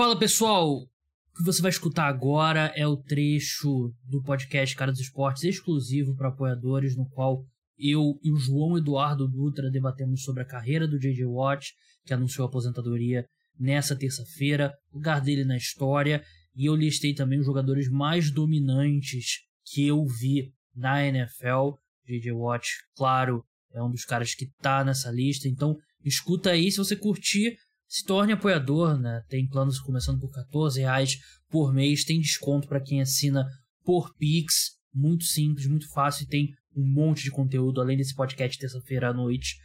Fala pessoal, o que você vai escutar agora é o trecho do podcast Cara dos Esportes exclusivo para apoiadores, no qual eu e o João Eduardo Dutra debatemos sobre a carreira do J.J. Watt, que anunciou a aposentadoria nessa terça-feira, o lugar dele na história, e eu listei também os jogadores mais dominantes que eu vi na NFL. J.J. Watt, claro, é um dos caras que tá nessa lista, então escuta aí, se você curtir, se torne apoiador, né? Tem planos começando por 14 reais por mês, tem desconto para quem assina por Pix, muito simples, muito fácil, e tem um monte de conteúdo, além desse podcast terça-feira à noite.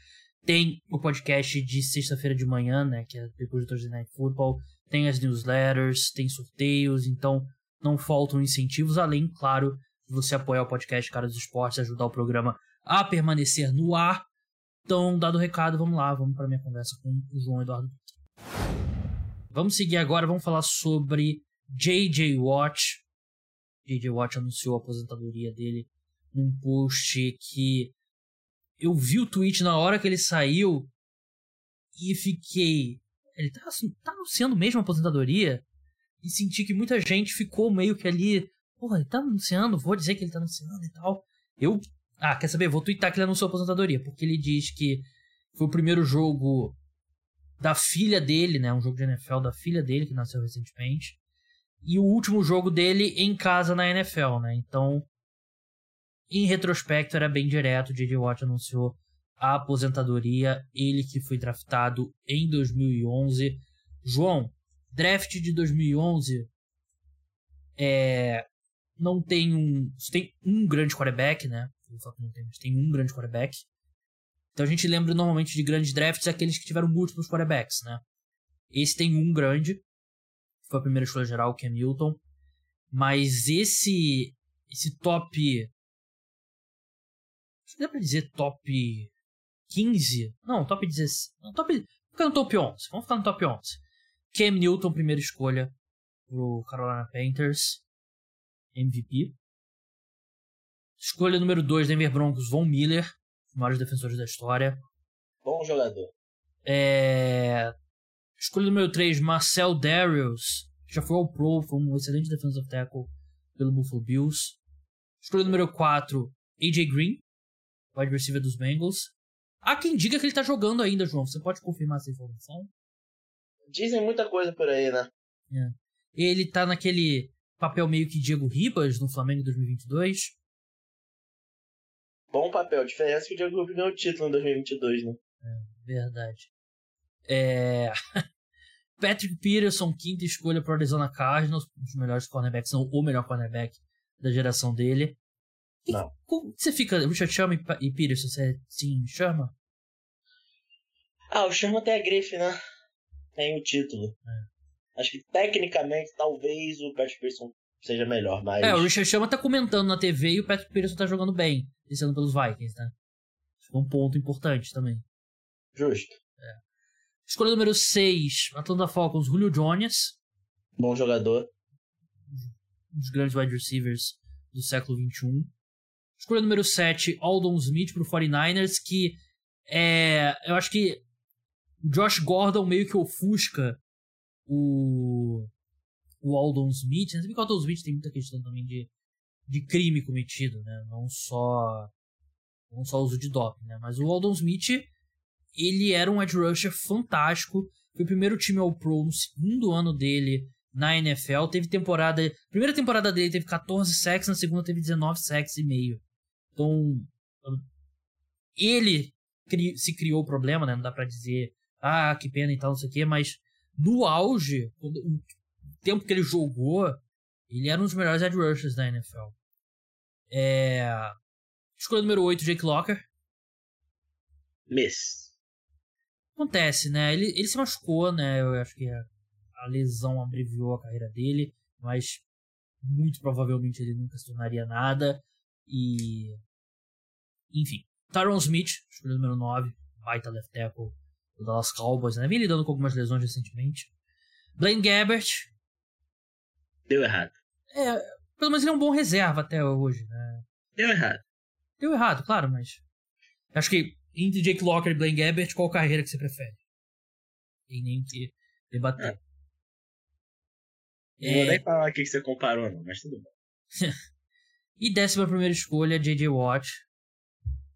Tem o podcast de sexta-feira de manhã, né? Que é depois do Thursday Night Football. Tem as newsletters, tem sorteios, então não faltam incentivos, além, claro, de você apoiar o podcast Cara dos Esportes, ajudar o programa a permanecer no ar. Então, dado o recado, vamos lá, vamos para minha conversa com o João Eduardo. Vamos seguir agora, vamos falar sobre J.J. Watt. J.J. Watt anunciou a aposentadoria dele num post que eu vi o tweet na hora que ele saiu e fiquei. Ele tá, tá anunciando mesmo a aposentadoria? E senti que muita gente ficou meio que ali. Porra, ele tá anunciando, vou dizer que ele tá anunciando e tal. Eu ah, quer saber? Vou twittar que ele anunciou a aposentadoria, porque ele diz que foi o primeiro jogo da filha dele, né? Um jogo de NFL da filha dele, que nasceu recentemente. E o último jogo dele em casa na NFL, né? Então, em retrospecto, era bem direto. J.J. Watt anunciou a aposentadoria. Ele que foi draftado em 2011. João, draft de 2011 é, não tem um. Tem um grande quarterback, né? tem um grande quarterback. Então a gente lembra normalmente de grandes drafts aqueles que tiveram múltiplos quarterbacks, né? Esse tem um grande, foi a primeira escolha geral, que é Milton. Mas esse esse top que dá pra dizer top 15? Não, top 16. Não, top. Fica no top 11. Vamos ficar no top 11. Cam Newton, primeira escolha pro Carolina Panthers. MVP. Escolha número 2, Denver Broncos, Von Miller, maiores defensores da história. Bom jogador. É... Escolha número 3, Marcel Darius, que já foi ao Pro, foi um excelente defensive tackle pelo Buffalo Bills. Escolha número 4, AJ Green, wide receiver dos Bengals. Há quem diga que ele tá jogando ainda, João. Você pode confirmar essa informação? Dizem muita coisa por aí, né? É. Ele tá naquele papel meio que Diego Ribas no Flamengo 2022. Bom papel. A diferença é que o Diego ganhou o título em 2022, né? É, verdade. É... Patrick Peterson, quinta escolha para Arizona Cardinals, um dos melhores cornerbacks, não o melhor cornerback da geração dele. Não. Como você fica, Richard Sherman e Peterson, você sim, Sherman? Ah, o Sherman tem a grife, né? Tem o título. É. Acho que tecnicamente talvez o Patrick Peterson seja melhor, mas. É, o Richard Sherman tá comentando na TV e o Patrick Peterson tá jogando bem, descendo pelos Vikings, né? Que é um ponto importante também. Justo. É. Escolha número 6, Atlanta Falcons, Julio Jones. Bom jogador. Um dos grandes wide receivers do século XXI. Escolha número 7, Aldon Smith pro 49ers, que é. Eu acho que Josh Gordon meio que ofusca o. O Aldon Smith. Né? que o Aldon Smith tem muita questão também de, de crime cometido, né? Não só. Não só uso de doping, né? Mas o Aldon Smith, ele era um edge rusher fantástico. Foi o primeiro time ao Pro no segundo ano dele na NFL. Teve temporada. Primeira temporada dele teve 14 sacks, na segunda teve 19 sacks e meio. Então, ele cri, se criou o problema, né? Não dá pra dizer, ah, que pena e tal, não sei o quê, mas no auge, o tempo que ele jogou, ele era um dos melhores edge rushers da NFL. É... Escolha número 8, Jake Locker. Miss. Acontece, né? Ele, ele se machucou, né? Eu acho que a, lesão abreviou a carreira dele, mas muito provavelmente ele nunca se tornaria nada. E. Enfim. Tyron Smith, escolha número 9, baita left tackle do Dallas Cowboys, né? Vem lidando com algumas lesões recentemente. Blaine Gabbert. Deu errado. É, pelo menos ele é um bom reserva até hoje, né? Deu errado. Deu errado, claro, mas. Acho que entre Jake Locker e Blaine Gabbert, qual carreira que você prefere? Tem nem que debater. É. Não é... vou nem falar o que você comparou, não, mas tudo bem. e décima primeira escolha, J.J. Watt,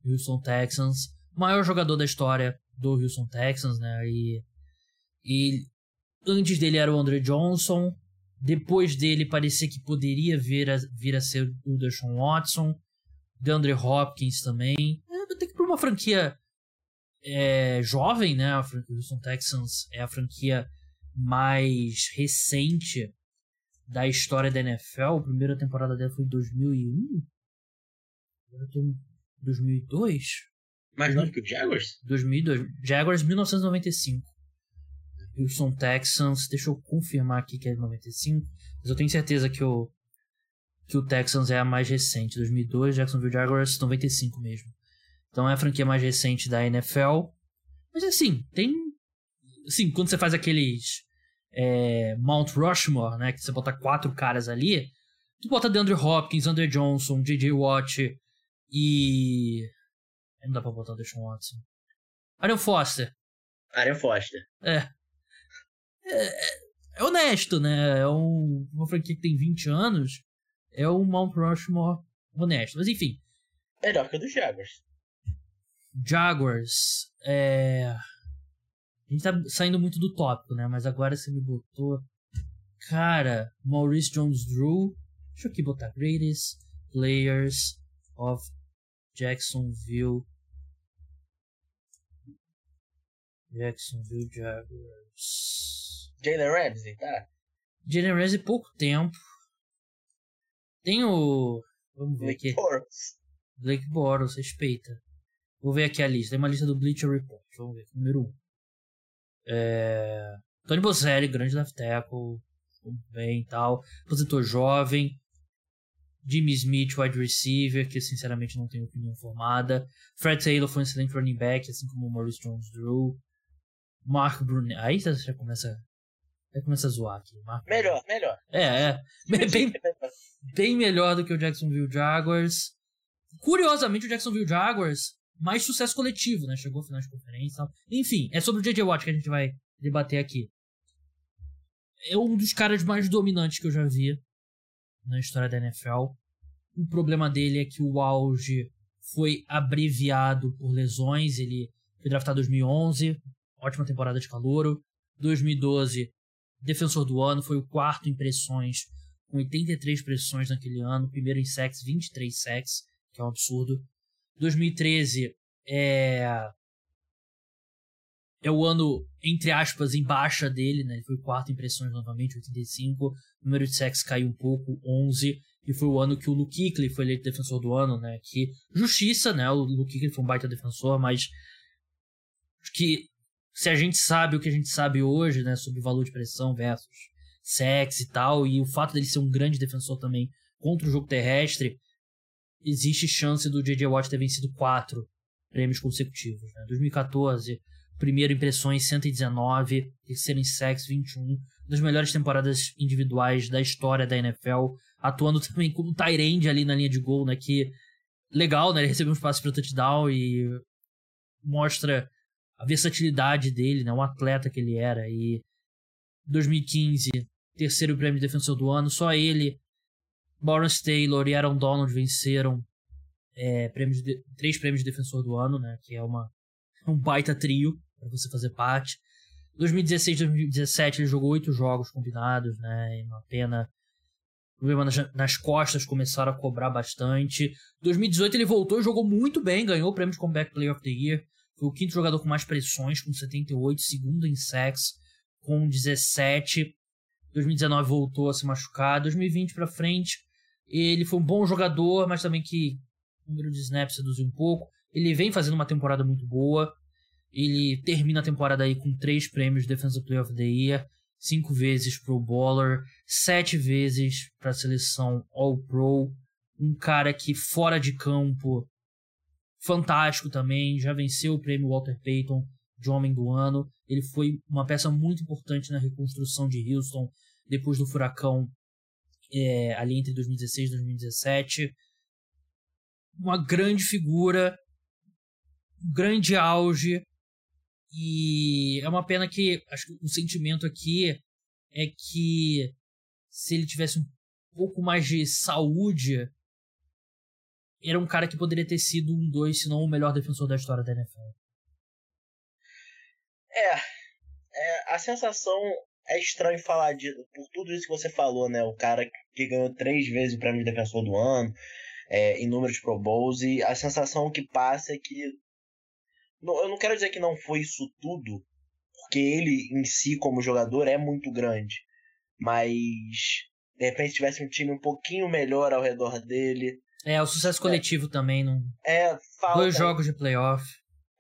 Houston Texans. Maior jogador da história do Houston Texans, né? E, e antes dele era o Andre Johnson. Depois dele parecia que poderia vir a, vir a ser o Deshaun Watson. DeAndre Hopkins também. É, tem que pra uma franquia é, jovem, né? A Houston Texans é a franquia mais recente da história da NFL. A primeira temporada dela foi em 2001? 2002? Mais novo que o Jaguars? 2002. Jaguars 1995. Houston Texans, deixa eu confirmar aqui que é 95, mas eu tenho certeza que o que o Texans é a mais recente, 2002, Jacksonville Jaguars 95 mesmo. Então é a franquia mais recente da NFL. Mas assim, tem assim, quando você faz aqueles é, Mount Rushmore, né, que você bota quatro caras ali, tu bota DeAndre Hopkins, Andrew Johnson, J.J. Watt e não dá pra botar o Deshaun Watson. Ariel Foster. Ariel Foster. É. É, é honesto, né? É um, uma franquia que tem 20 anos. É um Mount Rushmore honesto. Mas enfim. Melhor que o do Jaguars. Jaguars. É. A gente tá saindo muito do tópico, né? Mas agora você me botou. Cara, Maurice Jones Drew. Deixa eu aqui botar Greatest Players of Jacksonville. Jacksonville Jaguars. Jalen Ramsey, tá? Jalen Ramsey, pouco tempo. Tem o. Vamos ver Blake aqui. Boros. Blake Boros, respeita. Vou ver aqui a lista. Tem uma lista do Bleacher Report. Vamos ver. Número 1. Um. É... Tony Boselli, grande left tackle. Bem e tal. Aposentou jovem. Jimmy Smith, wide receiver, que sinceramente não tenho opinião formada. Fred Taylor foi um excelente running back, assim como o Maurice Jones-Drew. Mark Brunet. Aí você já começa. Já começa a zoar aqui. Mark melhor, melhor. É, é. Bem, bem melhor do que o Jacksonville Jaguars. Curiosamente, o Jacksonville Jaguars, mais sucesso coletivo, né? Chegou ao final de conferência e tal. Enfim, é sobre o J.J. Watt que a gente vai debater aqui. É um dos caras mais dominantes que eu já vi na história da NFL. O problema dele é que o auge foi abreviado por lesões. Ele foi draftado em 2011, ótima temporada de calouro. 2012, defensor do ano, foi o quarto em pressões, com 83 pressões naquele ano. Primeiro em sacks, 23 sacks, que é um absurdo. 2013 é é o ano, entre aspas, em baixa dele, né? Ele foi quarto em pressões novamente, 85. O número de sacks caiu um pouco, 11. E foi o ano que o Luke Kuechly foi eleito defensor do ano, né? Que, justiça, né? O Luke Kuechly foi um baita defensor, mas que se a gente sabe o que a gente sabe hoje, né, sobre valor de pressão versus sex e tal, e o fato dele ser um grande defensor também contra o jogo terrestre, existe chance do J.J. Watt ter vencido quatro prêmios consecutivos. Né? 2014, primeiro impressões 119, terceiro em sacks 21, uma das melhores temporadas individuais da história da NFL, atuando também como tight ali na linha de gol, né, que legal, né, ele recebeu um espaço para touchdown e mostra a versatilidade dele, né? O atleta que ele era. E 2015, terceiro prêmio de defensor do ano, só ele, Lawrence Taylor e Aaron Donald venceram é, prêmios de, três prêmios de defensor do ano, né? Que é uma, um baita trio para você fazer parte. 2016 2017 ele jogou oito jogos combinados, né? E uma pena. Problema nas, nas, costas começaram a cobrar bastante. 2018 ele voltou e jogou muito bem, ganhou o prêmio de Comeback Player of the Year. Foi o quinto jogador com mais pressões, com 78, segundo em sacks, com 17. 2019 voltou a se machucar. 2020 para frente, ele foi um bom jogador, mas também que o número de snaps reduziu um pouco. Ele vem fazendo uma temporada muito boa. Ele termina a temporada aí com três prêmios de Defensive Player of the Year, cinco vezes Pro Bowler, sete vezes para a seleção All Pro. Um cara que fora de campo fantástico também, já venceu o prêmio Walter Payton de Homem do Ano. Ele foi uma peça muito importante na reconstrução de Houston depois do furacão é, ali entre 2016 e 2017. Uma grande figura, um grande auge. E é uma pena que acho que o sentimento aqui é que se ele tivesse um pouco mais de saúde, era um cara que poderia ter sido um dois, se não o melhor defensor da história da NFL. É, é a sensação é estranho falar de por tudo isso que você falou, né? O cara que ganhou três vezes o prêmio de defensor do ano, é, inúmeros Pro Bowls, e a sensação que passa é que. Não, eu não quero dizer que não foi isso tudo, porque ele em si, como jogador, é muito grande. Mas de repente tivesse um time um pouquinho melhor ao redor dele. É, o sucesso coletivo é, também. Não... É, falta... Dois jogos de playoff.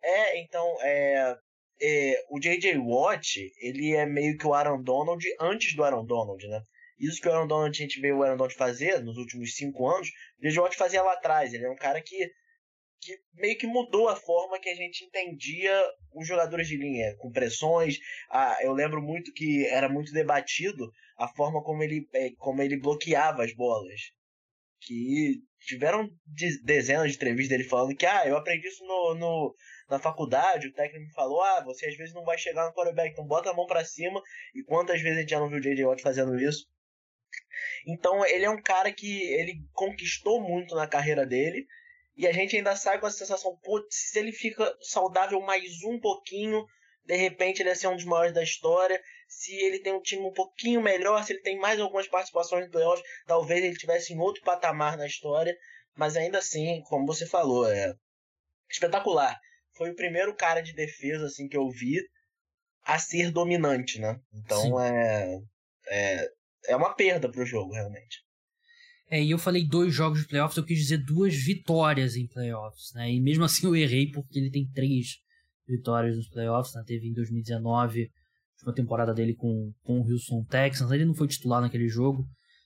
É, então, é, é, o J.J. Watt, ele é meio que o Aaron Donald antes do Aaron Donald, né? Isso que o Aaron Donald, a gente vê o Aaron Donald fazer nos últimos cinco anos, o J.J. Watt fazia lá atrás. Ele é um cara que, que meio que mudou a forma que a gente entendia os jogadores de linha, com pressões. Ah, eu lembro muito que era muito debatido a forma como ele, é, como ele bloqueava as bolas. Que tiveram dezenas de entrevistas dele falando que, ah, eu aprendi isso no, no na faculdade, o técnico me falou: ah, você às vezes não vai chegar no quarterback, então bota a mão para cima. E quantas vezes a gente já não viu o J.J. Watt fazendo isso? Então ele é um cara que ele conquistou muito na carreira dele. E a gente ainda sai com a sensação, pô, se ele fica saudável mais um pouquinho, de repente ele ia ser um dos maiores da história. Se ele tem um time um pouquinho melhor, se ele tem mais algumas participações no playoffs, talvez ele tivesse em outro patamar na história. Mas ainda assim, como você falou, é espetacular foi o primeiro cara de defesa assim que eu vi a ser dominante, né? Então é, é é uma perda pro jogo realmente. É, e eu falei dois jogos de playoffs, eu quis dizer duas vitórias em playoffs, né? E mesmo assim eu errei porque ele tem três vitórias nos playoffs, né? Teve em 2019 uma temporada dele com, com o Houston Texans. Ele não foi titular naquele jogo,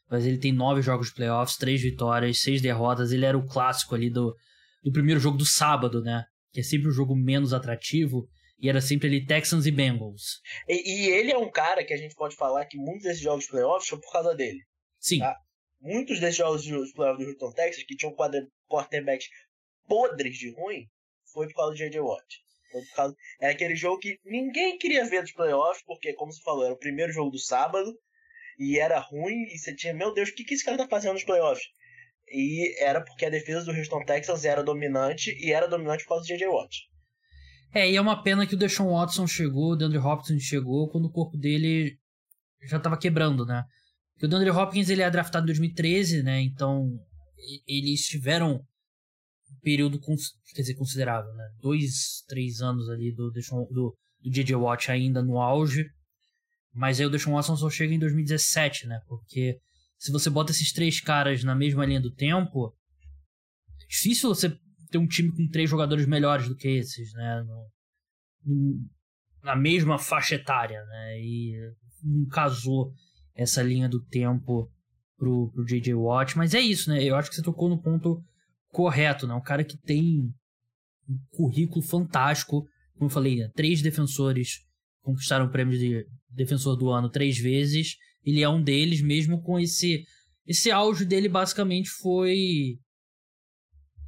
mas ele tem nove jogos de playoffs, três vitórias, seis derrotas. Ele era o clássico ali do, do primeiro jogo do sábado, né? que é sempre um jogo menos atrativo, e era sempre ali Texans e Bengals. E, e, ele é um cara que a gente pode falar que muitos desses jogos de playoffs são por causa dele. Sim. Tá? Muitos desses jogos de playoffs do Houston Texas, que tinham quarterbacks podres de ruim, foi por causa do J.J. Watt. Causa... Era aquele jogo que ninguém queria ver dos playoffs, porque, como você falou, era o primeiro jogo do sábado, e era ruim, e você tinha, meu Deus, o que, que esse cara tá fazendo nos playoffs? E era porque a defesa do Houston Texans era dominante e era dominante por causa do J.J. Watt. É, e é uma pena que o Deshaun Watson chegou, o DeAndre Hopkins chegou quando o corpo dele já estava quebrando, né? Porque o DeAndre Hopkins ele é draftado em 2013, né? Então eles tiveram período, quer dizer, considerável, né? Dois, três anos ali do do, do J.J. Watt ainda no auge. Mas aí o Deshaun Watson só chega em 2017, né? Porque se você bota esses três caras na mesma linha do tempo, é difícil você ter um time com três jogadores melhores do que esses, né? No, no, na mesma faixa etária, né? E não casou essa linha do tempo pro, pro J.J. Watt. Mas é isso, né? Eu acho que você tocou no ponto correto, né? Um cara que tem um currículo fantástico. Como eu falei, né? três defensores conquistaram o prêmio de defensor do ano três vezes ele é um deles, mesmo com esse. Esse auge dele basicamente foi.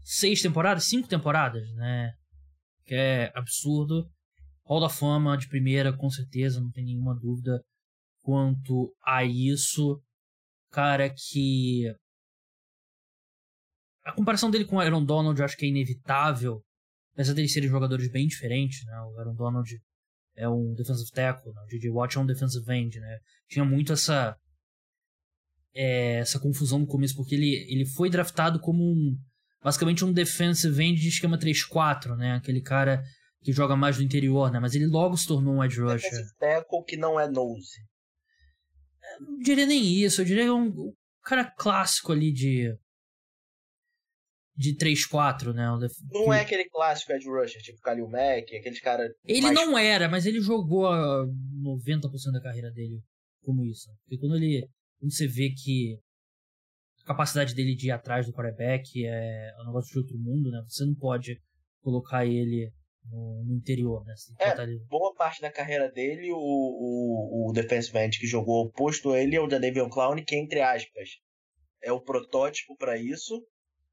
Seis temporadas? Cinco temporadas, né? Que é absurdo. Hall da Fama de primeira, com certeza, não tem nenhuma dúvida quanto a isso. Cara que. A comparação dele com o Aaron Donald eu acho que é inevitável. Apesar deles serem jogadores bem diferentes, né? O Aaron Donald é um defensive tackle, né? o J.J. Watt é um defensive end, né? Tinha muito essa é, essa confusão no começo, porque ele, ele foi draftado como um basicamente um defensive end de esquema 3-4, né? Aquele cara que joga mais do interior, né? Mas ele logo se tornou um edge rusher. Defensive tackle que não é nose. não diria nem isso, eu diria que é um, um cara clássico ali de de 3-4, né? Não é aquele clássico Ed Rusher, tipo Kalil Mack, aqueles caras. Ele mais... não era, mas ele jogou 90% da carreira dele como isso. Porque quando ele. Quando você vê que a capacidade dele de ir atrás do quarterback é um negócio de outro mundo, né? Você não pode colocar ele no, no interior, né? É, ele... boa parte da carreira dele, o, o, o defensive end que jogou oposto a ele é o Davion Clown, que entre aspas é o protótipo para isso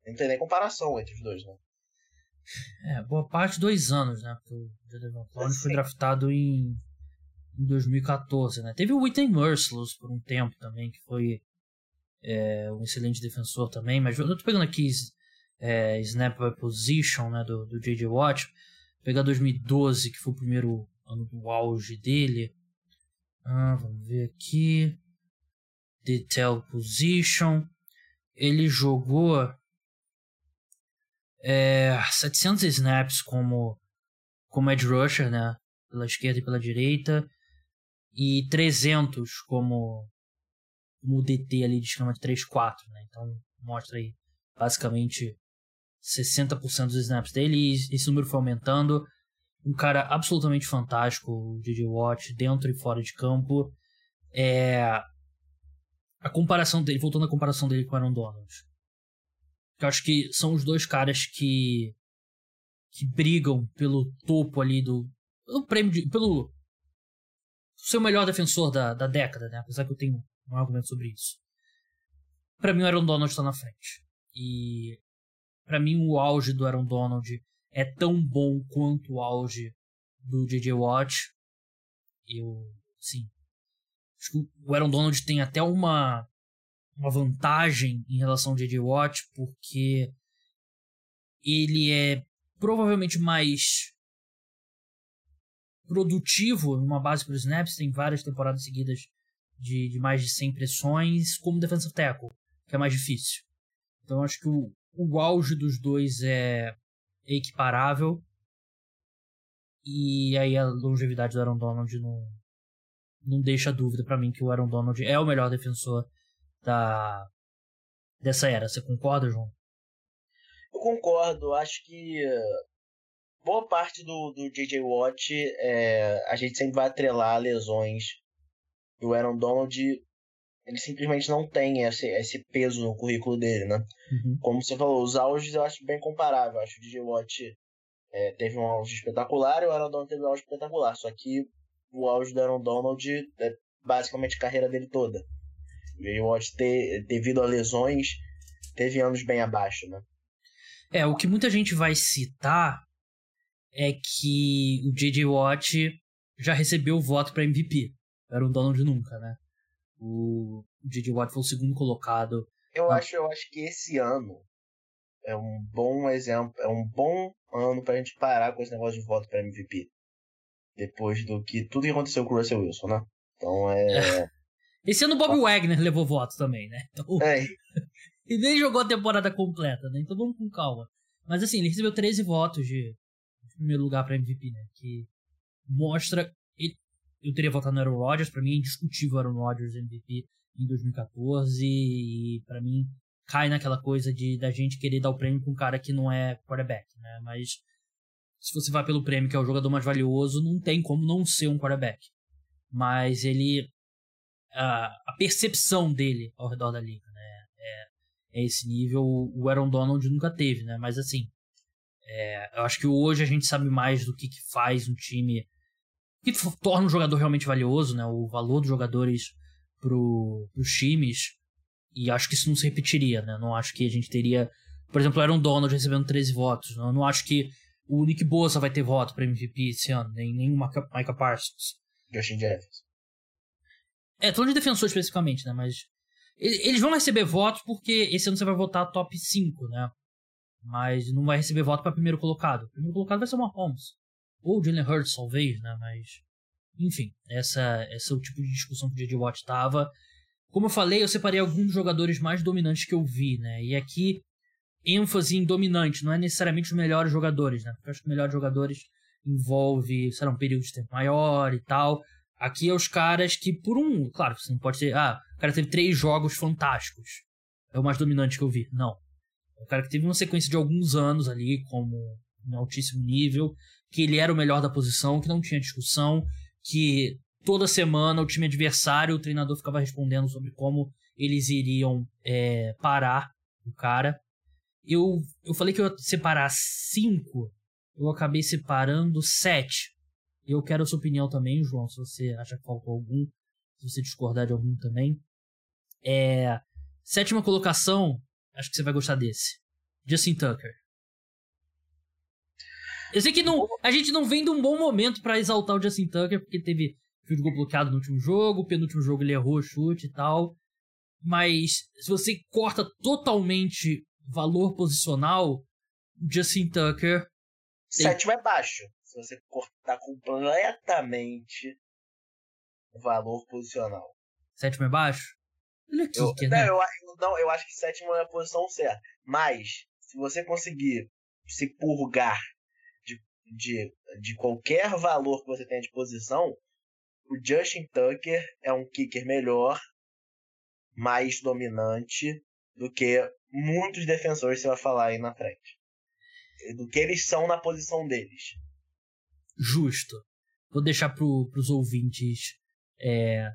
não tem nem comparação entre os dois, né? É, boa parte dois anos, né? Porque o Jadavion Clowney foi draftado em, em 2014, né? Teve o Whitney Merciless por um tempo também, que foi é, um excelente defensor também, mas eu tô pegando aqui é, Snap by Position, né, do, do J.J. Watt, Vou pegar 2012, que foi o primeiro ano do auge dele. Ah, vamos ver aqui. Detail Position. Ele jogou é, 700 snaps como, como edge rusher, né? Pela esquerda e pela direita. E 300 como, como DT ali de esquema de 3-4, né? Então mostra aí basicamente 60% dos snaps dele e esse número foi aumentando. Um cara absolutamente fantástico, o DJ Watt, dentro e fora de campo. É... A comparação dele, voltando à comparação dele com Aaron Donald. Eu acho que são os dois caras que que brigam pelo topo ali do pelo prêmio de, pelo ser o melhor defensor da, da década, né? Apesar que eu tenho um argumento sobre isso. Para mim o Aaron Donald está na frente. E para mim o auge do Aaron Donald é tão bom quanto o auge do J.J. Watt. Eu, sim. Acho que o Aaron Donald tem até uma uma vantagem em relação ao J.J. Watt, porque ele é provavelmente mais produtivo numa base para snaps, tem várias temporadas seguidas de, de mais de 100 pressões, como defensive tackle, que é mais difícil. Então acho que o, o auge dos dois é equiparável. E aí a longevidade do Aaron Donald não, não deixa dúvida para mim que o Aaron Donald é o melhor defensor da dessa era. Você concorda, João? Eu concordo. Acho que boa parte do, do J.J. Watt é, a gente sempre vai atrelar lesões. E o Aaron Donald ele simplesmente não tem esse, esse peso no currículo dele, né? Uhum. Como você falou, os auges eu acho bem comparável. Eu acho que o DJ Watt é, teve um auge espetacular e o Aaron Donald teve um auge espetacular. Só que o auge do Aaron Donald é basicamente a carreira dele toda. Watt, ter, devido a lesões, teve anos bem abaixo, né? É, o que muita gente vai citar é que o J.J. Watt já recebeu o voto para MVP. Era o Donald nunca, né? O J.J. Watt foi o segundo colocado. Eu acho, eu acho que esse ano é um bom exemplo, é um bom ano pra gente parar com esse negócio de voto para MVP. Depois do que tudo que aconteceu com o Russell Wilson, né? Então é. Esse ano o Bob Wagner levou voto também, né? Então... É. e nem jogou a temporada completa, né? Então vamos com calma. Mas assim, ele recebeu 13 votos de, de primeiro lugar para MVP, né? Que mostra eu teria votado no Aaron Rodgers, para mim é indiscutível o Aaron Rodgers MVP em 2014 e para mim cai naquela coisa de da gente querer dar o prêmio com um cara que não é quarterback, né? Mas se você vai pelo prêmio que é o jogador mais valioso, não tem como não ser um quarterback. Mas ele a, a percepção dele ao redor da liga, né? É, é esse nível o Aaron Donald nunca teve, né? Mas assim, é, eu acho que hoje a gente sabe mais do que, que faz um time que torna um jogador realmente valioso, né? O valor dos jogadores pro, pros times. E acho que isso não se repetiria, né? Não acho que a gente teria. Por exemplo, um Donald recebendo 13 votos. Né? Eu não acho que o Nick Bosa vai ter voto para MVP esse ano, nem, nem o Micah Parsons. Justin Jefferson. É, falando de defensor especificamente, né? Mas. Eles vão receber votos porque esse ano você vai votar top 5, né? Mas não vai receber voto para primeiro colocado. O primeiro colocado vai ser o Mahomes. Ou o Jalen Hurts, talvez, né? Mas. Enfim, essa, esse é o tipo de discussão que o J.J. Watt estava. Como eu falei, eu separei alguns dos jogadores mais dominantes que eu vi, né? E aqui, ênfase em dominante, não é necessariamente os melhores jogadores, né? Porque eu acho que os melhores jogadores envolve, sei lá, um período de tempo maior e tal. Aqui é os caras que, por um. Claro, você não pode ser. Ah, o cara teve três jogos fantásticos. É o mais dominante que eu vi. Não. É o cara que teve uma sequência de alguns anos ali, como um altíssimo nível, que ele era o melhor da posição, que não tinha discussão, que toda semana o time adversário, o treinador ficava respondendo sobre como eles iriam é, parar o cara. Eu, eu falei que eu ia separar cinco, eu acabei separando sete. Eu quero a sua opinião também, João, se você acha que faltou algum, se você discordar de algum também. É, sétima colocação, acho que você vai gostar desse. Justin Tucker. Eu sei que não, a gente não vem de um bom momento para exaltar o Justin Tucker, porque teve field goal bloqueado no último jogo, penúltimo jogo ele errou o chute e tal. Mas se você corta totalmente valor posicional, Justin Tucker. Sétimo é baixo. Se você cortar completamente o valor posicional. Sétimo é baixo? É kicker, eu, né? Não eu, não, eu acho que sétimo é a posição certa. Mas, se você conseguir se purgar de, de, de qualquer valor que você tenha de posição, o Justin Tucker é um kicker melhor, mais dominante do que muitos defensores você vai falar aí na frente. Do que eles são na posição deles. Justo. Vou deixar pro, pros ouvintes é,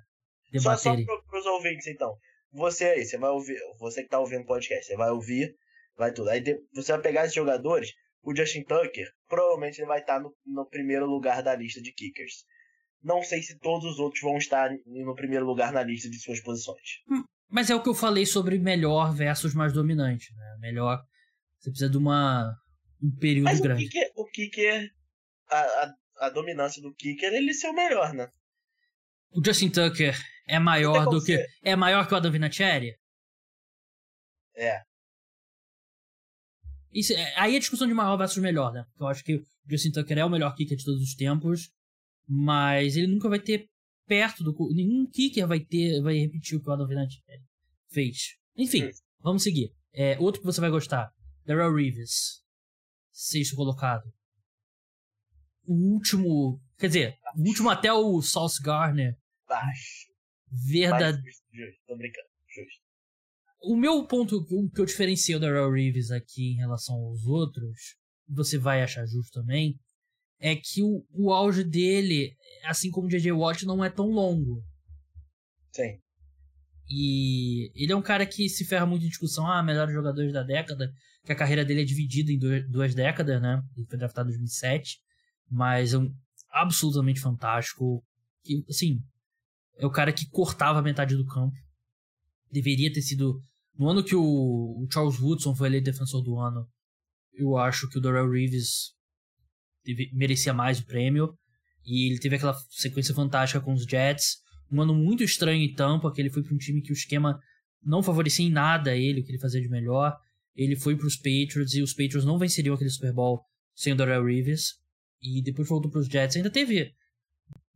debaterem. Só, só pro, pros ouvintes, então. Você aí, você vai ouvir, você que tá ouvindo o podcast, você vai ouvir, vai tudo. Aí você vai pegar esses jogadores, o Justin Tucker, provavelmente ele vai estar no, no primeiro lugar da lista de kickers. Não sei se todos os outros vão estar no primeiro lugar na lista de suas posições. Hum, mas é o que eu falei sobre melhor versus mais dominante, né? Melhor, você precisa de uma um período Mas grande. O kicker, o kicker a, a, a, dominância do kicker, ele ser o melhor, né? O Justin Tucker é maior do que é maior que o Adam Vinatieri? É. Isso, é, aí é discussão de maior versus melhor, né? Porque eu acho que o Justin Tucker é o melhor kicker de todos os tempos, mas ele nunca vai ter perto do. Nenhum kicker vai ter. Vai repetir o que o Adam Vinatieri fez. Enfim, vamos seguir. É, outro que você vai gostar: Darrell Reeves. Sexto colocado. O último. Quer dizer, o último até o Sauce Garner. Baixo. Verdade. Tô brincando. Justo. O meu ponto que eu diferencio o Darrell Reeves aqui em relação aos outros, você vai achar justo também, é que o, o auge dele, assim como o J.J. Watt, não é tão longo. Sim. E ele é um cara que se ferra muito em discussão, ah, melhores jogadores da década, que a carreira dele é dividida em duas, duas décadas, né? Ele foi draftado em 2007, mas é um absolutamente fantástico. Que, assim, é o cara que cortava a metade do campo. Deveria ter sido. No ano que o, Charles Woodson foi eleito defensor do ano, eu acho que o Darrell Reeves merecia mais o prêmio. E ele teve aquela sequência fantástica com os Jets. Um ano muito estranho em Tampa, que ele foi para um time que o esquema não favorecia em nada ele, o que ele fazia de melhor. Ele foi para os Patriots e os Patriots não venceriam aquele Super Bowl sem o Darrell Reeves. E depois voltou para os Jets. Ainda teve.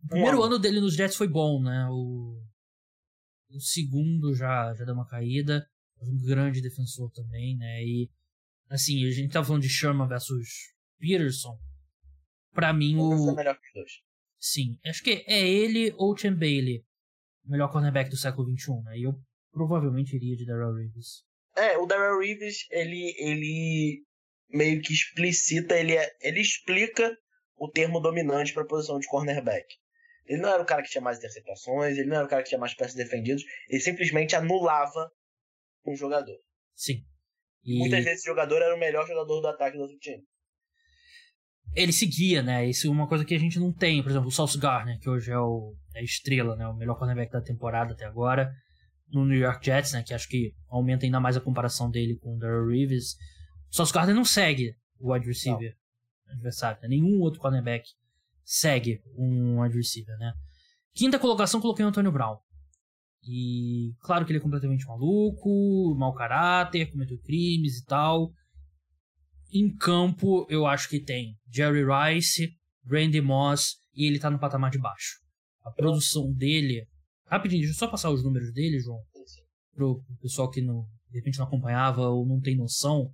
O primeiro ano dele nos Jets foi bom, né? O, o segundo já, já deu uma caída. Um grande defensor também, né? E assim, a gente tava falando de Sherman versus Peterson. Pra mim, o. É melhor que os dois. Sim, acho que é ele ou Chen Bailey, o melhor cornerback do século XXI, né? E eu provavelmente iria de Darrell Reeves. É, o Darrell Reeves, ele, ele meio que explicita, ele, é, ele explica o termo dominante para a posição de cornerback. Ele não era o cara que tinha mais interceptações, ele não era o cara que tinha mais passes defendidos, ele simplesmente anulava um jogador. Sim. E... Muitas vezes esse jogador era o melhor jogador do ataque do outro time ele seguia, né? Isso é uma coisa que a gente não tem. Por exemplo, o Sauce Gardner, que hoje é, o, é a estrela, né? O melhor cornerback da temporada até agora. No New York Jets, né? Que acho que aumenta ainda mais a comparação dele com o Darrell Reeves. O Sauce Gardner não segue o wide receiver. Adversário. Né? Nenhum outro cornerback segue um receiver, né? Quinta colocação, coloquei o Antônio Brown. E claro que ele é completamente maluco, mau caráter, cometeu crimes e tal. Em campo, eu acho que tem Jerry Rice, Randy Moss e ele tá no patamar de baixo. A produção dele. Rapidinho, deixa eu só passar os números dele, João. Pro pessoal que não, de repente não acompanhava ou não tem noção.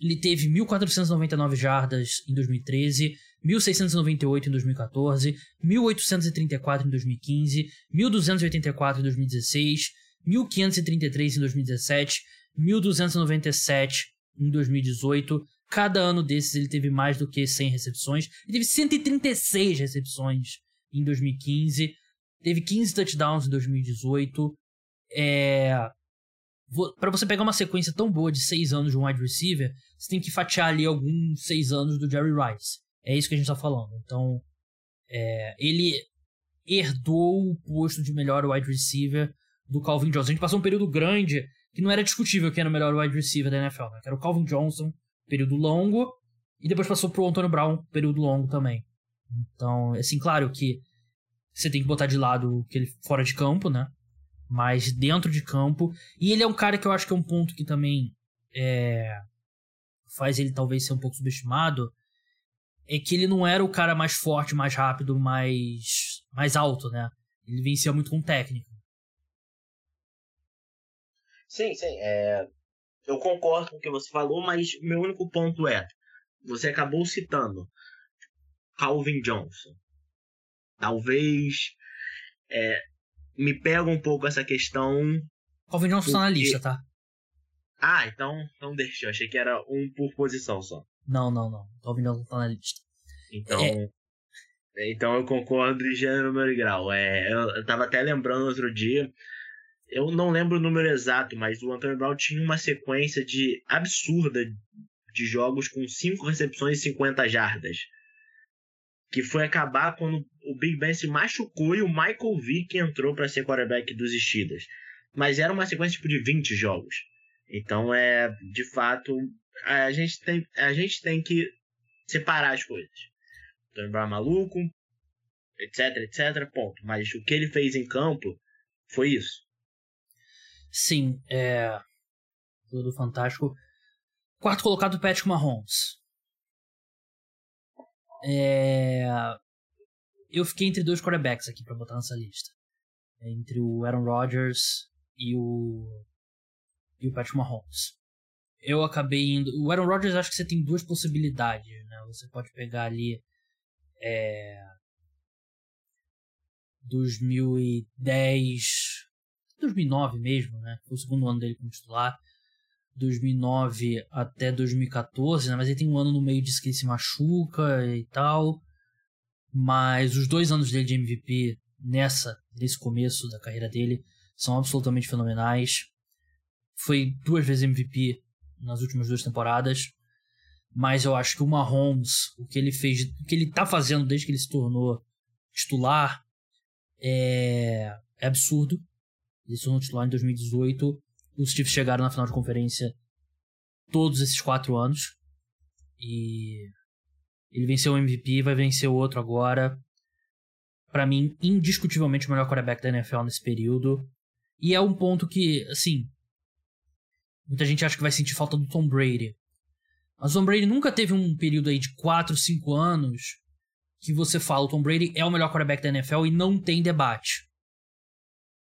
Ele teve 1.499 jardas em 2013, 1.698 em 2014, 1.834 em 2015, 1.284 em 2016, 1.533 em 2017, 1.297 em 2018. Cada ano desses ele teve mais do que 100 recepções. Ele teve 136 recepções em 2015. Teve 15 touchdowns em 2018. É... Para você pegar uma sequência tão boa de 6 anos de um wide receiver, você tem que fatiar ali alguns 6 anos do Jerry Rice. É isso que a gente tá falando. Então, é... ele herdou o posto de melhor wide receiver do Calvin Johnson. A gente passou um período grande que não era discutível quem era o melhor wide receiver da NFL, né? Que era o Calvin Johnson, período longo, e depois passou pro Antônio Brown, período longo também. Então, assim, claro que você tem que botar de lado que ele fora de campo, né? Mas dentro de campo. E ele é um cara que eu acho que é um ponto que também é, faz ele talvez ser um pouco subestimado. É que ele não era o cara mais forte, mais rápido, mais, mais alto, né? Ele vencia muito com técnica. Sim, sim. É... Eu concordo com o que você falou, mas meu único ponto é: você acabou citando Calvin Johnson. Talvez é, me pega um pouco essa questão. Calvin Johnson porque... tá na lista, tá? Ah, então, então deixa. Eu achei que era um por posição só. Não, não, não. Calvin Johnson tá na lista. Então. É... Então eu concordo de gênero, número e grau. É, eu, eu tava até lembrando outro dia. Eu não lembro o número exato, mas o Antônio Brown tinha uma sequência de absurda de jogos com 5 recepções e 50 jardas. Que foi acabar quando o Big Ben se machucou e o Michael Vick entrou para ser quarterback dos Steelers. Mas era uma sequência tipo de 20 jogos. Então é, de fato, a gente tem, a gente tem que separar as coisas. Tony Brown é maluco, etc, etc, ponto. Mas o que ele fez em campo foi isso. Sim, é. Tudo fantástico. Quarto colocado, Patrick Mahomes. É... Eu fiquei entre dois quarterbacks aqui para botar nessa lista. É entre o Aaron Rodgers e o e o Patrick Mahomes. Eu acabei indo. O Aaron Rodgers acho que você tem duas possibilidades, né? Você pode pegar ali é... 2010, 2009 mesmo, né? Foi o segundo ano dele como titular. 2009 até 2014, né? Mas ele tem um ano no meio disso que ele se machuca e tal. Mas os dois anos dele de MVP nessa, nesse começo da carreira dele, são absolutamente fenomenais. Foi duas vezes MVP nas últimas duas temporadas. Mas eu acho que o Mahomes, o que ele fez, o que ele tá fazendo desde que ele se tornou titular, é, é absurdo. Ele se tornou titular em 2018 os Chiefs chegaram na final de conferência todos esses quatro anos. E ele venceu o MVP, vai vencer o outro agora. Para mim, indiscutivelmente o melhor quarterback da NFL nesse período. E é um ponto que, assim, muita gente acha que vai sentir falta do Tom Brady. Mas o Tom Brady nunca teve um período aí de 4, 5 anos que você fala o Tom Brady é o melhor quarterback da NFL e não tem debate.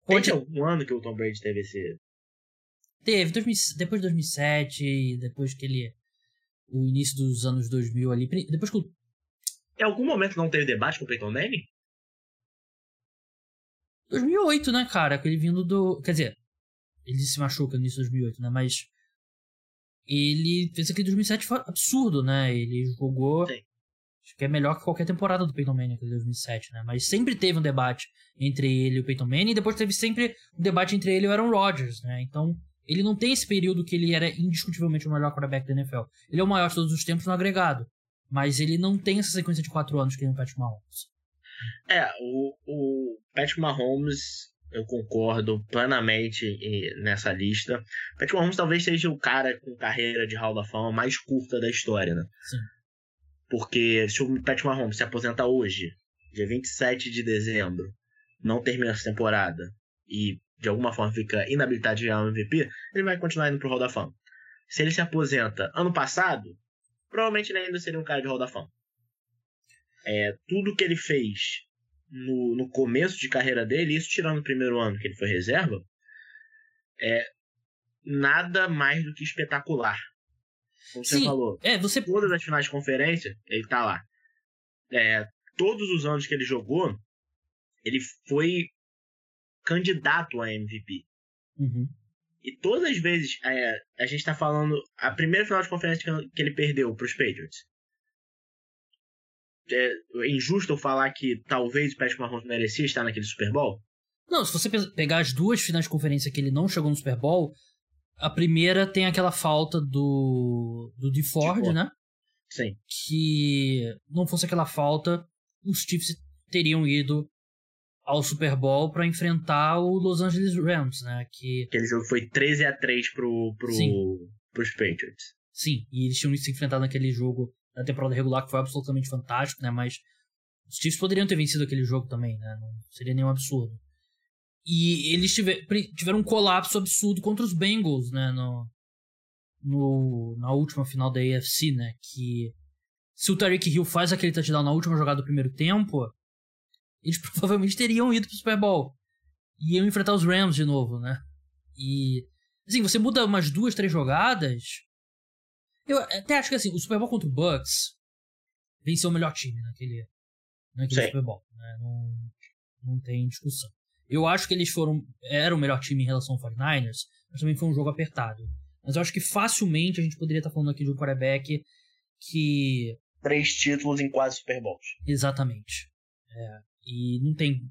Tem um ano que o Tom Brady teve esse, Teve, 2000, depois de 2007, depois que ele. O início dos anos 2000 ali. Depois que o. Em algum momento não teve debate com o Peyton Manning? 2008, né, cara? Que ele vindo do. Quer dizer, ele se machuca no início de 2008, né? Mas. Ele fez aquele 2007 foi absurdo, né? Ele jogou. Sim. Acho que é melhor que qualquer temporada do Peyton Manning, aquele 2007, né? Mas sempre teve um debate entre ele e o Peyton Manning, e depois teve sempre um debate entre ele e o Aaron Rodgers, né? Então, ele não tem esse período que ele era indiscutivelmente o melhor quarterback da NFL. Ele é o maior de todos os tempos no agregado. Mas ele não tem essa sequência de quatro anos que tem o Patrick Mahomes. É, o, o Patrick Mahomes, eu concordo plenamente nessa lista. O Patrick Mahomes talvez seja o cara com carreira de Hall da Fama mais curta da história, né? Sim. Porque se o Patrick Mahomes se aposentar hoje, dia 27 de dezembro, não termina essa temporada e de alguma forma fica inabilitado de ganhar um MVP, ele vai continuar indo pro Hall da Fama. Se ele se aposenta ano passado, provavelmente ele ainda seria um cara de Hall da Fama. É, tudo que ele fez no, no começo de carreira dele, isso tirando o primeiro ano que ele foi reserva, é nada mais do que espetacular. Como Sim, você falou, é, você... todas as finais de conferência, ele tá lá. É, todos os anos que ele jogou, ele foi candidato a MVP. Uhum. E todas as vezes é, a gente tá falando. A primeira final de conferência que ele perdeu pros Patriots. É injusto eu falar que talvez o Patrick Mahomes merecia estar naquele Super Bowl? Não, se você pegar as duas finais de conferência que ele não chegou no Super Bowl, a primeira tem aquela falta do. do DeFord, né? Sim. Que não fosse aquela falta, os Chiefs teriam ido ao Super Bowl para enfrentar o Los Angeles Rams, né? Que... Aquele jogo foi 13 a 3 pro, pro, pros Patriots. Sim, e eles tinham se enfrentado naquele jogo na temporada regular que foi absolutamente fantástico, né? Mas Os Chiefs poderiam ter vencido aquele jogo também, né? Não seria nenhum absurdo. E eles tiver, tiveram um colapso absurdo contra os Bengals, né? No, no, na última final da AFC, né? Que se o Tariq Hill faz aquele touchdown na última jogada do primeiro tempo, eles provavelmente teriam ido pro Super Bowl. E iam enfrentar os Rams de novo, né? E. Assim, você muda umas duas, três jogadas. Eu até acho que assim, o Super Bowl contra o Bucks venceu o melhor time naquele, naquele Super Bowl. Né? Não, não tem discussão. Eu acho que eles foram. Eram o melhor time em relação ao 49ers, mas também foi um jogo apertado. Mas eu acho que facilmente a gente poderia estar falando aqui de um quarterback que. Três títulos em quase Super Bowls. Exatamente. É, e não tem.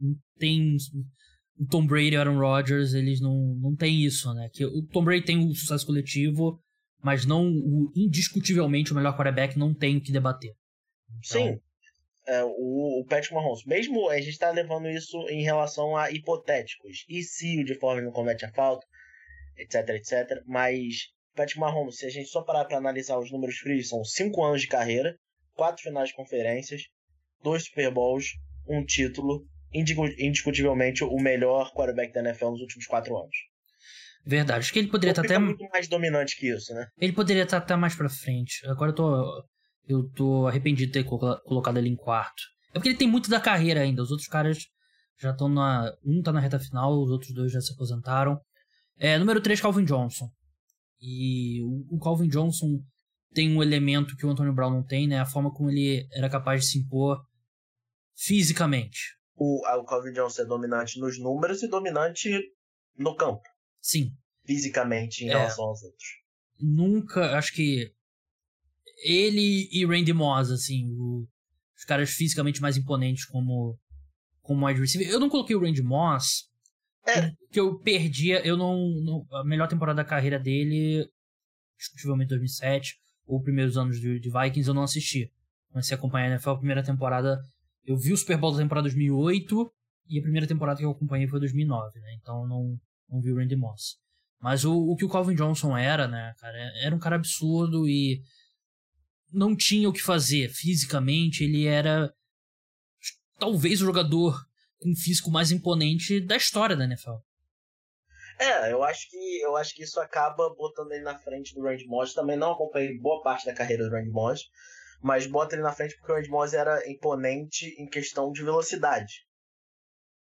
Não tem. O Tom Brady e o Aaron Rodgers, eles não, não tem isso, né? Que o Tom Brady tem o sucesso coletivo, mas não o indiscutivelmente o melhor quarterback não tem o que debater. Então, Sim é, o, o Patrick Mahomes. Mesmo a gente está levando isso em relação a hipotéticos. E se o de forma não comete a falta, etc, etc. Mas Patrick Mahomes, se a gente só parar para analisar os números frios, são 5 anos de carreira, 4 finais de conferências, 2 Super Bowls, um título, indiscutivelmente o melhor quarterback da NFL nos últimos 4 anos. Verdade, acho que ele poderia estar tá até muito mais dominante que isso, né? Ele poderia estar tá até mais para frente. Agora eu tô eu tô arrependido de ter colocado ele em quarto. É porque ele tem muito da carreira ainda. Os outros caras já estão na. Um tá na reta final, os outros dois já se aposentaram. É, número 3, Calvin Johnson. E o Calvin Johnson tem um elemento que o Antonio Brown não tem, né? A forma como ele era capaz de se impor fisicamente. O, o Calvin Johnson é dominante nos números e dominante no campo. Sim. Fisicamente em é, relação aos outros. Nunca, acho que ele e Randy Moss, assim, o, os caras fisicamente mais imponentes como, como wide receiver. Eu não coloquei o Randy Moss, é. que eu perdia, eu não, não, A melhor temporada da carreira dele, discutivelmente 2007, ou primeiros anos de, de Vikings, eu não assisti. Comecei a acompanhar a NFL, a primeira temporada. Eu vi o Super Bowl da temporada 2008 e a primeira temporada que eu acompanhei foi 2009, né? Então não, não vi o Randy Moss. Mas o, o que o Calvin Johnson era, né, cara, era um cara absurdo e não tinha o que fazer fisicamente, ele era talvez o jogador com físico mais imponente da história da NFL. É, eu acho que eu acho que isso acaba botando ele na frente do Randy Moss. Também não acompanhei boa parte da carreira do Randy Moss, mas bota ele na frente porque o Randy Moss era imponente em questão de velocidade.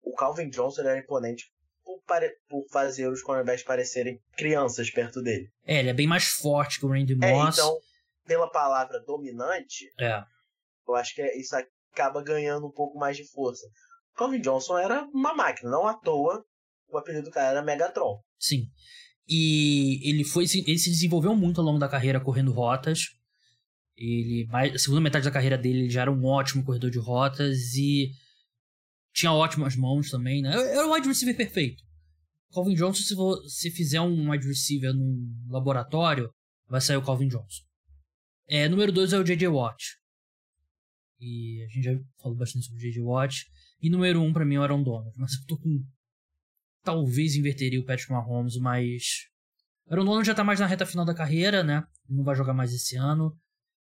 O Calvin Johnson era imponente por, por fazer os cornerbacks parecerem crianças perto dele. É, ele é bem mais forte que o Randy Moss. É, então, pela palavra dominante, é. eu acho que é, isso acaba ganhando um pouco mais de força. Calvin Johnson era uma máquina, não à toa o apelido do cara era Megatron. Sim. E ele foi ele se desenvolveu muito ao longo da carreira correndo rotas. Ele, a segunda metade da carreira dele, ele já era um ótimo corredor de rotas e tinha ótimas mãos também, né? Era o wide receiver perfeito. Calvin Johnson, se você fizer um wide receiver num laboratório, vai sair o Calvin Johnson. É, número 2 é o J.J. Watt. E a gente já falou bastante sobre o J.J. Watt. E número 1 um, pra mim é o Aaron Donald. Mas eu tô com. Talvez inverteria o Patrick Mahomes, mas. Aaron Donald já tá mais na reta final da carreira, né? Não vai jogar mais esse ano.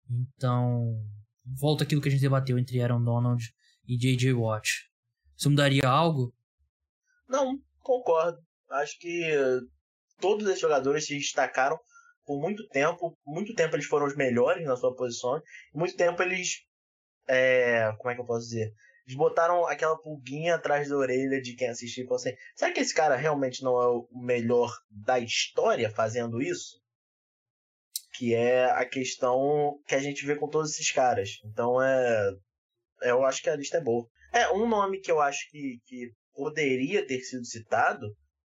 Então. Volta aquilo que a gente debateu entre Aaron Donald e J.J. Watt. Você mudaria algo? Não, concordo. Acho que todos esses jogadores se destacaram por muito tempo. Muito tempo eles foram os melhores na sua posição. Muito tempo eles. É, como é que eu posso dizer? Eles botaram aquela pulguinha atrás da orelha de quem assistiu e falou assim: será que esse cara realmente não é o melhor da história fazendo isso? Que é a questão que a gente vê com todos esses caras. Então é. Eu acho que a lista é boa. É, um nome que eu acho que, que poderia ter sido citado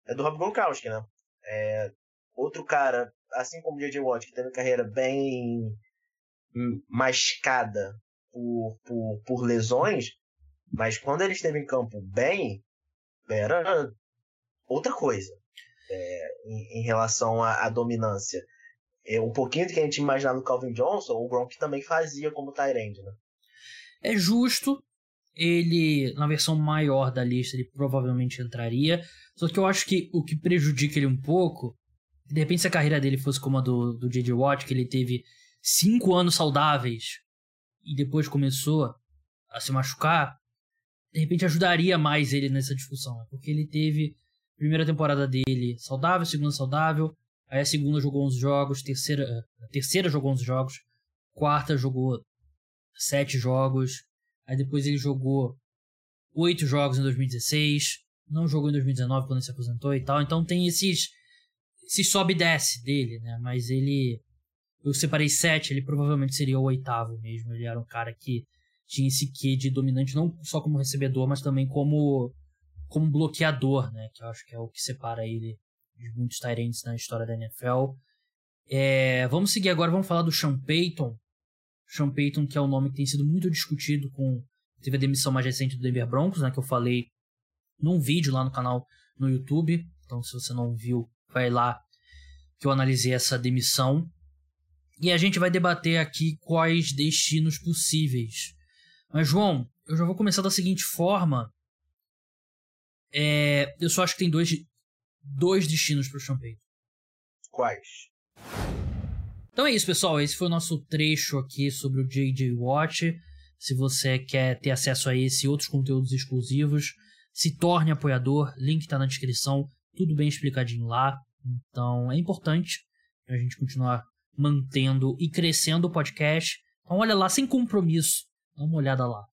é do Rob Gronkowski, né? É, outro cara assim como o J.J. Watt, que teve uma carreira bem mascada por, por, por lesões, mas quando ele esteve em campo bem, era outra coisa é, em, em, relação à, à, dominância. É, um pouquinho do que a gente imaginava no Calvin Johnson, o Gronk também fazia como Tyrande, né? É justo. Ele, na versão maior da lista, ele provavelmente entraria. Só que eu acho que o que prejudica ele um pouco de repente, se a carreira dele fosse como a do, do J.J. Watt, que ele teve cinco anos saudáveis e depois começou a se machucar, de repente ajudaria mais ele nessa discussão, né? porque ele teve a primeira temporada dele saudável, segunda saudável, aí a segunda jogou 11 jogos, terceira, a terceira jogou 11 jogos, quarta jogou 7 jogos, aí depois ele jogou 8 jogos em 2016, não jogou em 2019 quando ele se aposentou e tal, então tem esses, esses sobe e desce dele, né, mas ele, eu separei 7, ele provavelmente seria o oitavo mesmo, ele era um cara que tinha esse quê de dominante, não só como recebedor, mas também como, como bloqueador, né? Que eu acho que é o que separa ele de muitos Tyrants na história da NFL. É, vamos seguir agora, vamos falar do Sean Payton. Sean Payton, que é um nome que tem sido muito discutido com. Teve a demissão mais recente do Denver Broncos, né? Que eu falei num vídeo lá no canal no YouTube. Então, se você não viu, vai lá que eu analisei essa demissão. E a gente vai debater aqui quais destinos possíveis mas, João, eu já vou começar da seguinte forma. É, eu só acho que tem dois, dois destinos para o Champagne. Quais? Então é isso, pessoal. Esse foi o nosso trecho aqui sobre o JJ Watch. Se você quer ter acesso a esse e outros conteúdos exclusivos, se torne apoiador. Link está na descrição. Tudo bem explicadinho lá. Então é importante a gente continuar mantendo e crescendo o podcast. Então olha lá, sem compromisso Dá uma olhada lá.